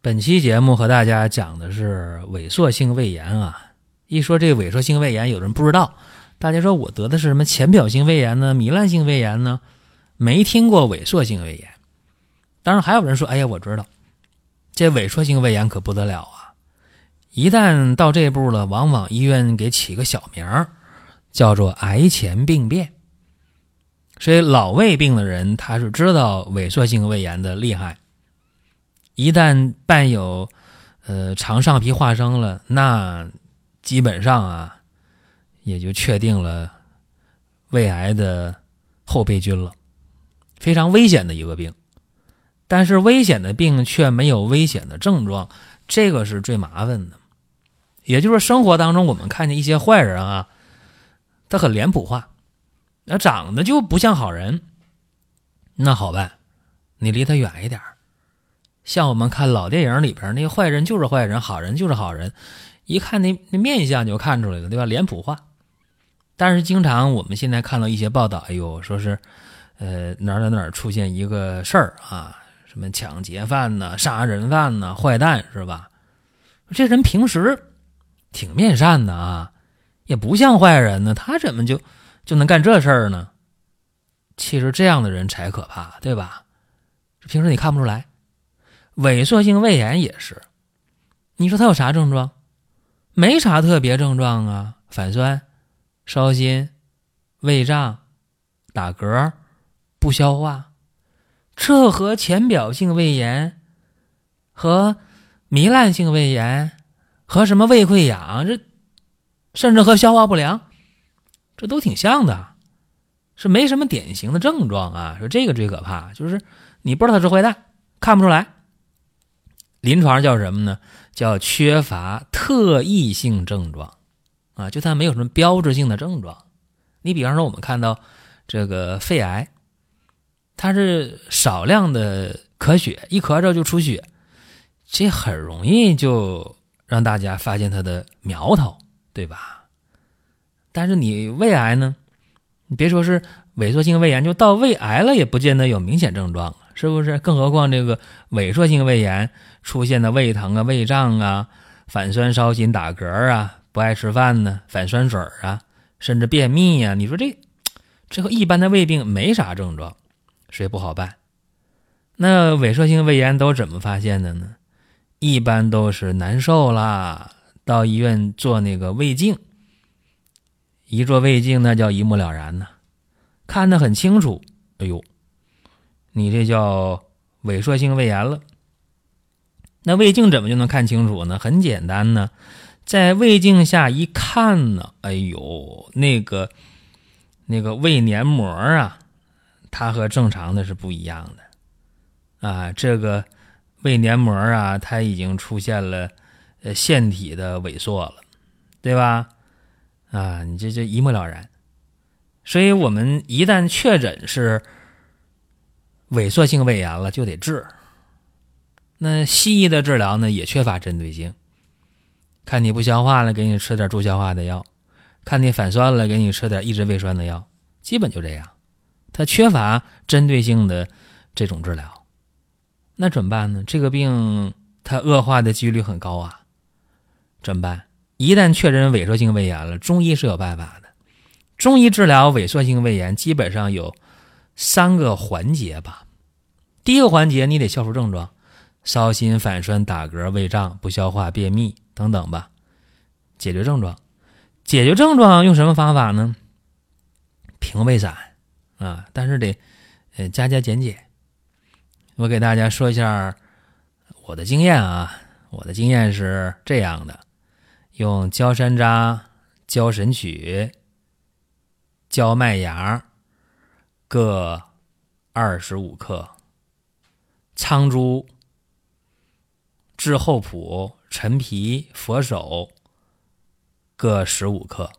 本期节目和大家讲的是萎缩性胃炎啊。一说这萎缩性胃炎，有人不知道，大家说我得的是什么浅表性胃炎呢？糜烂性胃炎呢？没听过萎缩性胃炎。当然还有人说，哎呀，我知道，这萎缩性胃炎可不得了啊！一旦到这步了，往往医院给起个小名儿，叫做癌前病变。所以老胃病的人，他是知道萎缩性胃炎的厉害。一旦伴有，呃，肠上皮化生了，那基本上啊，也就确定了胃癌的后备军了，非常危险的一个病。但是危险的病却没有危险的症状，这个是最麻烦的。也就是生活当中我们看见一些坏人啊，他很脸谱化，那长得就不像好人，那好办，你离他远一点儿。像我们看老电影里边那个坏人就是坏人，好人就是好人，一看那那面相就看出来了，对吧？脸谱化。但是经常我们现在看到一些报道，哎呦，说是，呃，哪哪哪出现一个事儿啊，什么抢劫犯呢、杀人犯呢、坏蛋是吧？这人平时挺面善的啊，也不像坏人呢，他怎么就就能干这事儿呢？其实这样的人才可怕，对吧？平时你看不出来。萎缩性胃炎也是，你说他有啥症状？没啥特别症状啊，反酸、烧心、胃胀、打嗝、不消化，这和浅表性胃炎、和糜烂性胃炎、和什么胃溃疡，这甚至和消化不良，这都挺像的，是没什么典型的症状啊。说这个最可怕，就是你不知道他是坏蛋，看不出来。临床叫什么呢？叫缺乏特异性症状，啊，就它没有什么标志性的症状。你比方说，我们看到这个肺癌，它是少量的咳血，一咳嗽就出血，这很容易就让大家发现它的苗头，对吧？但是你胃癌呢？你别说是萎缩性胃炎，就到胃癌了，也不见得有明显症状啊。是不是？更何况这个萎缩性胃炎出现的胃疼啊、胃胀啊、反酸、烧心、打嗝啊、不爱吃饭呢、反酸水啊，甚至便秘呀，你说这这和一般的胃病没啥症状，所以不好办。那萎缩性胃炎都怎么发现的呢？一般都是难受啦，到医院做那个胃镜，一做胃镜那叫一目了然呐，看得很清楚。哎呦！你这叫萎缩性胃炎了。那胃镜怎么就能看清楚呢？很简单呢，在胃镜下一看呢，哎呦，那个那个胃黏膜啊，它和正常的是不一样的啊。这个胃黏膜啊，它已经出现了呃腺体的萎缩了，对吧？啊，你这这一目了然。所以我们一旦确诊是。萎缩性胃炎了就得治，那西医的治疗呢也缺乏针对性。看你不消化了，给你吃点助消化的药；看你反酸了，给你吃点抑制胃酸的药。基本就这样，它缺乏针对性的这种治疗。那怎么办呢？这个病它恶化的几率很高啊。怎么办？一旦确诊萎缩性胃炎了，中医是有办法的。中医治疗萎缩性胃炎基本上有。三个环节吧，第一个环节你得消除症状，烧心、反酸、打嗝、胃胀、不消化、便秘等等吧，解决症状。解决症状用什么方法呢？平胃散啊，但是得呃加加减减。我给大家说一下我的经验啊，我的经验是这样的：用焦山楂、焦神曲、焦麦芽。各二十五克，苍术炙厚朴、陈皮、佛手各十五克，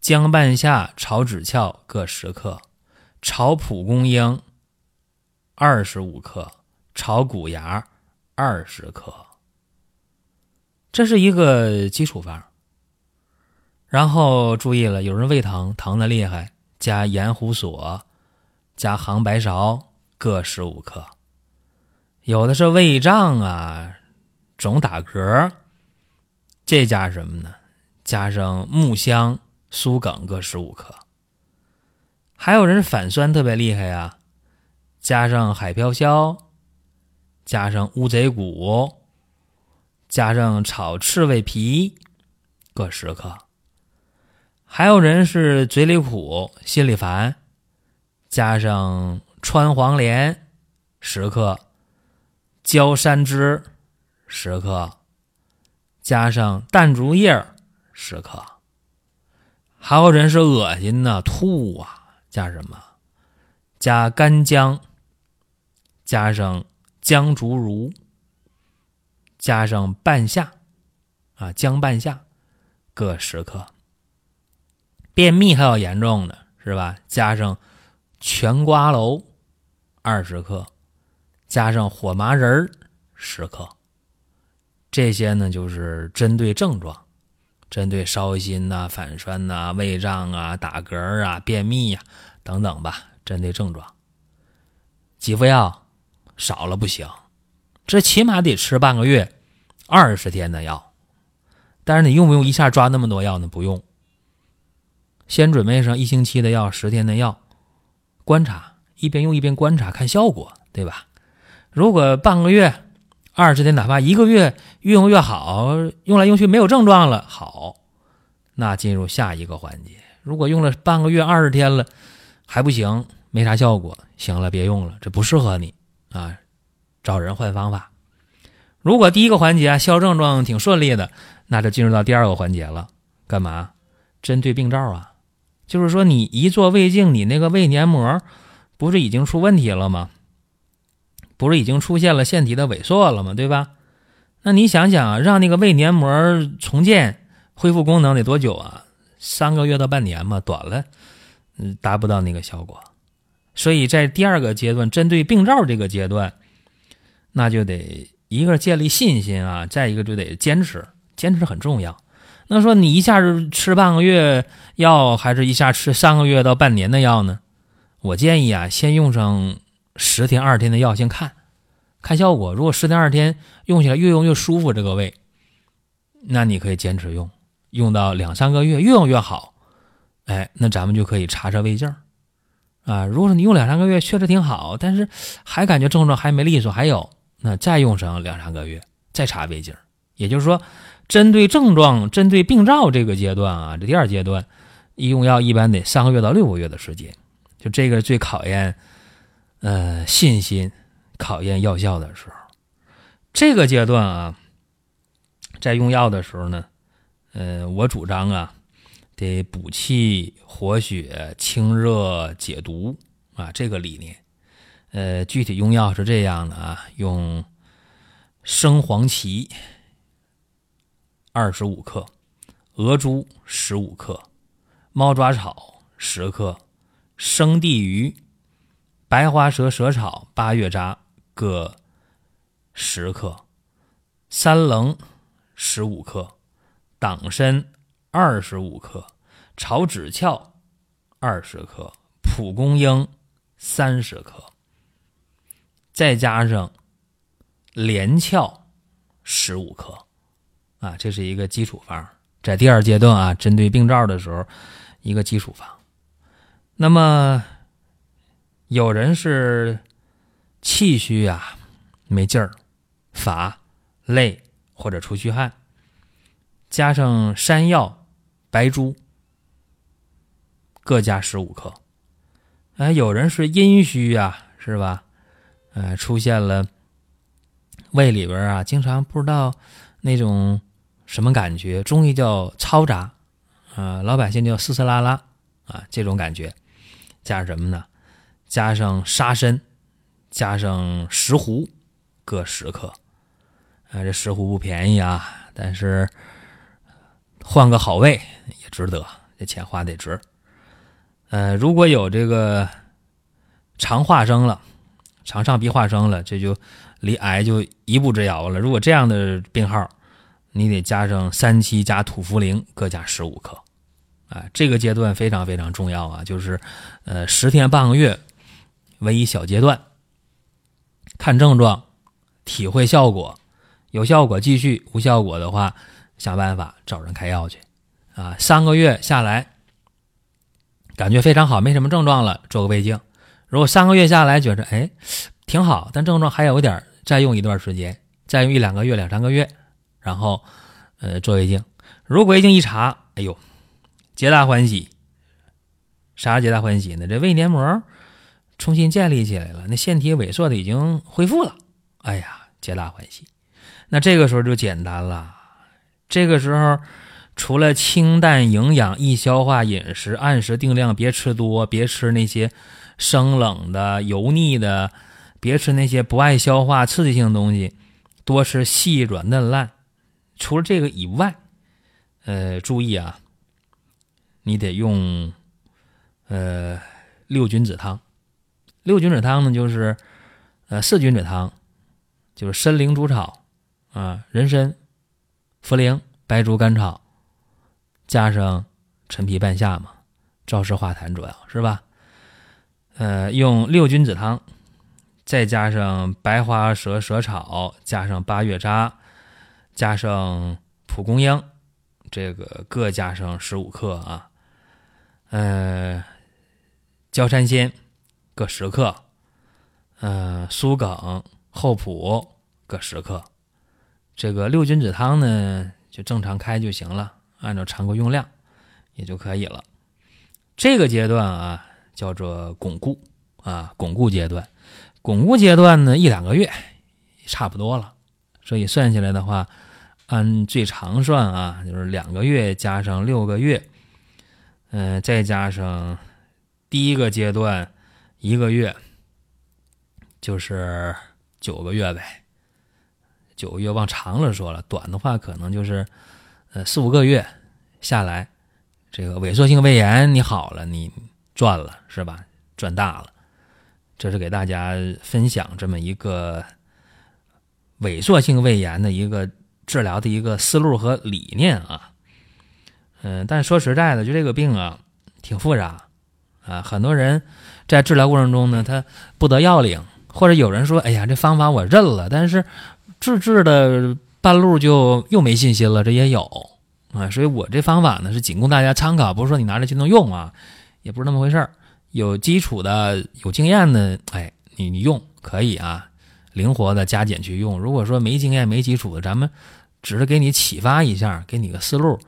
姜半夏、炒枳壳各十克，炒蒲公英二十五克，炒谷芽二十克。这是一个基础方。然后注意了，有人胃疼，疼的厉害，加盐胡索，加杭白芍各十五克。有的是胃胀啊。总打嗝，这加什么呢？加上木香、苏梗各十五克。还有人反酸特别厉害呀，加上海飘消，加上乌贼骨，加上炒赤胃皮各十克。还有人是嘴里苦、心里烦，加上川黄连十克，焦山枝。十克，加上淡竹叶十克。还有人是恶心呢，吐啊，加什么？加干姜，加上姜竹茹，加上半夏，啊，姜半夏各十克。便秘还有严重的，是吧？加上全瓜蒌二十克，加上火麻仁十克。这些呢，就是针对症状，针对烧心呐、反酸呐、胃胀啊、打嗝啊、便秘呀等等吧，针对症状。几副药少了不行，这起码得吃半个月、二十天的药。但是你用不用一下抓那么多药呢？不用，先准备上一星期的药、十天的药，观察，一边用一边观察，看效果，对吧？如果半个月。二十天，哪怕一个月，越用越好，用来用去没有症状了，好，那进入下一个环节。如果用了半个月、二十天了，还不行，没啥效果，行了，别用了，这不适合你啊，找人换方法。如果第一个环节消症状挺顺利的，那就进入到第二个环节了，干嘛？针对病灶啊，就是说你一做胃镜，你那个胃黏膜不是已经出问题了吗？不是已经出现了腺体的萎缩了吗？对吧？那你想想，让那个胃黏膜重建、恢复功能得多久啊？三个月到半年嘛，短了，嗯，达不到那个效果。所以在第二个阶段，针对病灶这个阶段，那就得一个建立信心啊，再一个就得坚持，坚持很重要。那说你一下子吃半个月药，还是一下吃三个月到半年的药呢？我建议啊，先用上。十天二十天的药先看，看效果。如果十天二十天用起来越用越舒服，这个胃，那你可以坚持用，用到两三个月，越用越好。哎，那咱们就可以查查胃镜啊。如果说你用两三个月确实挺好，但是还感觉症状还没利索，还有，那再用上两三个月再查胃镜。也就是说，针对症状、针对病灶这个阶段啊，这第二阶段，一用药一般得三个月到六个月的时间，就这个最考验。呃，信心考验药效的时候，这个阶段啊，在用药的时候呢，呃，我主张啊，得补气活血、清热解毒啊，这个理念。呃，具体用药是这样的啊，用生黄芪二十五克，鹅珠十五克，猫爪草十克，生地榆。白花蛇蛇草、八月渣各十克，三棱十五克，党参二十五克，炒枳壳二十克，蒲公英三十克，再加上连翘十五克，啊，这是一个基础方，在第二阶段啊，针对病灶的时候，一个基础方。那么。有人是气虚啊，没劲儿，乏、累或者出虚汗，加上山药、白术各加十五克。哎，有人是阴虚啊，是吧？呃，出现了胃里边啊，经常不知道那种什么感觉，中医叫嘈杂啊，老百姓叫嘶嘶拉拉啊，这种感觉，加上什么呢？加上沙参，加上石斛，各十克。啊，这石斛不便宜啊，但是换个好位也值得，这钱花得值。呃，如果有这个肠化生了，肠上皮化生了，这就离癌就一步之遥了。如果这样的病号，你得加上三七加土茯苓各加十五克，啊，这个阶段非常非常重要啊，就是呃十天半个月为一小阶段，看症状，体会效果，有效果继续，无效果的话想办法找人开药去，啊，三个月下来。感觉非常好，没什么症状了，做个胃镜。如果三个月下来觉着哎挺好，但症状还有点，再用一段时间，再用一两个月、两三个月，然后呃做胃镜。如果胃镜一查，哎呦，皆大欢喜。啥皆大欢喜呢？这胃黏膜重新建立起来了，那腺体萎缩的已经恢复了。哎呀，皆大欢喜。那这个时候就简单了，这个时候。除了清淡、营养、易消化饮食，按时定量，别吃多，别吃那些生冷的、油腻的，别吃那些不爱消化、刺激性的东西，多吃细软嫩烂。除了这个以外，呃，注意啊，你得用呃六君子汤。六君子汤呢，就是呃四君子汤，就是参苓煮草啊，人参、茯苓、白术、甘草。加上陈皮半夏嘛，燥湿化痰主要是吧？呃，用六君子汤，再加上白花蛇蛇草，加上八月渣，加上蒲公英，这个各加上十五克啊。呃，焦山仙各十克，呃，苏梗、厚朴各十克。这个六君子汤呢，就正常开就行了。按照常规用量也就可以了。这个阶段啊，叫做巩固啊，巩固阶段。巩固阶段呢，一两个月差不多了。所以算下来的话，按最长算啊，就是两个月加上六个月，嗯，再加上第一个阶段一个月，就是九个月呗。九个月往长了说了，短的话可能就是。呃，四五个月下来，这个萎缩性胃炎你好了，你赚了是吧？赚大了。这是给大家分享这么一个萎缩性胃炎的一个治疗的一个思路和理念啊。嗯，但说实在的，就这个病啊，挺复杂啊。很多人在治疗过程中呢，他不得要领，或者有人说：“哎呀，这方法我认了。”但是治治的。半路就又没信心了，这也有啊，所以我这方法呢是仅供大家参考，不是说你拿着就能用啊，也不是那么回事儿。有基础的、有经验的，哎，你你用可以啊，灵活的加减去用。如果说没经验、没基础的，咱们只是给你启发一下，给你个思路，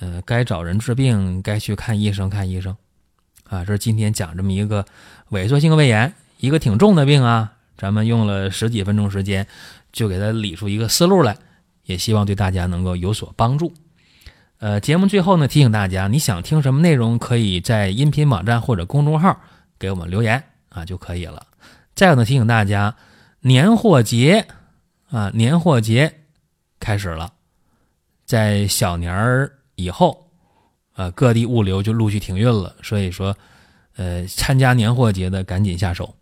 呃，该找人治病，该去看医生看医生啊。这是今天讲这么一个萎缩性胃炎，一个挺重的病啊，咱们用了十几分钟时间，就给他理出一个思路来。也希望对大家能够有所帮助。呃，节目最后呢，提醒大家，你想听什么内容，可以在音频网站或者公众号给我们留言啊就可以了。再有呢，提醒大家，年货节啊，年货节开始了，在小年儿以后啊，各地物流就陆续停运了，所以说，呃，参加年货节的赶紧下手。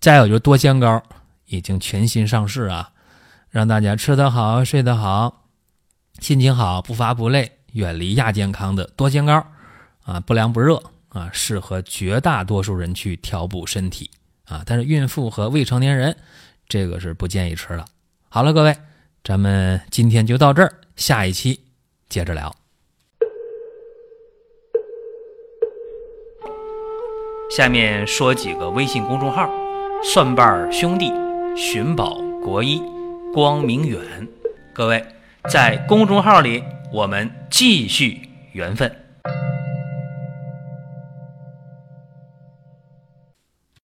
再有就是多香膏已经全新上市啊。让大家吃得好、睡得好、心情好、不乏不累，远离亚健康的多仙膏啊，不凉不热啊，适合绝大多数人去调补身体啊。但是孕妇和未成年人，这个是不建议吃的。好了，各位，咱们今天就到这儿，下一期接着聊。下面说几个微信公众号：蒜瓣兄弟、寻宝国医。光明远，各位在公众号里，我们继续缘分。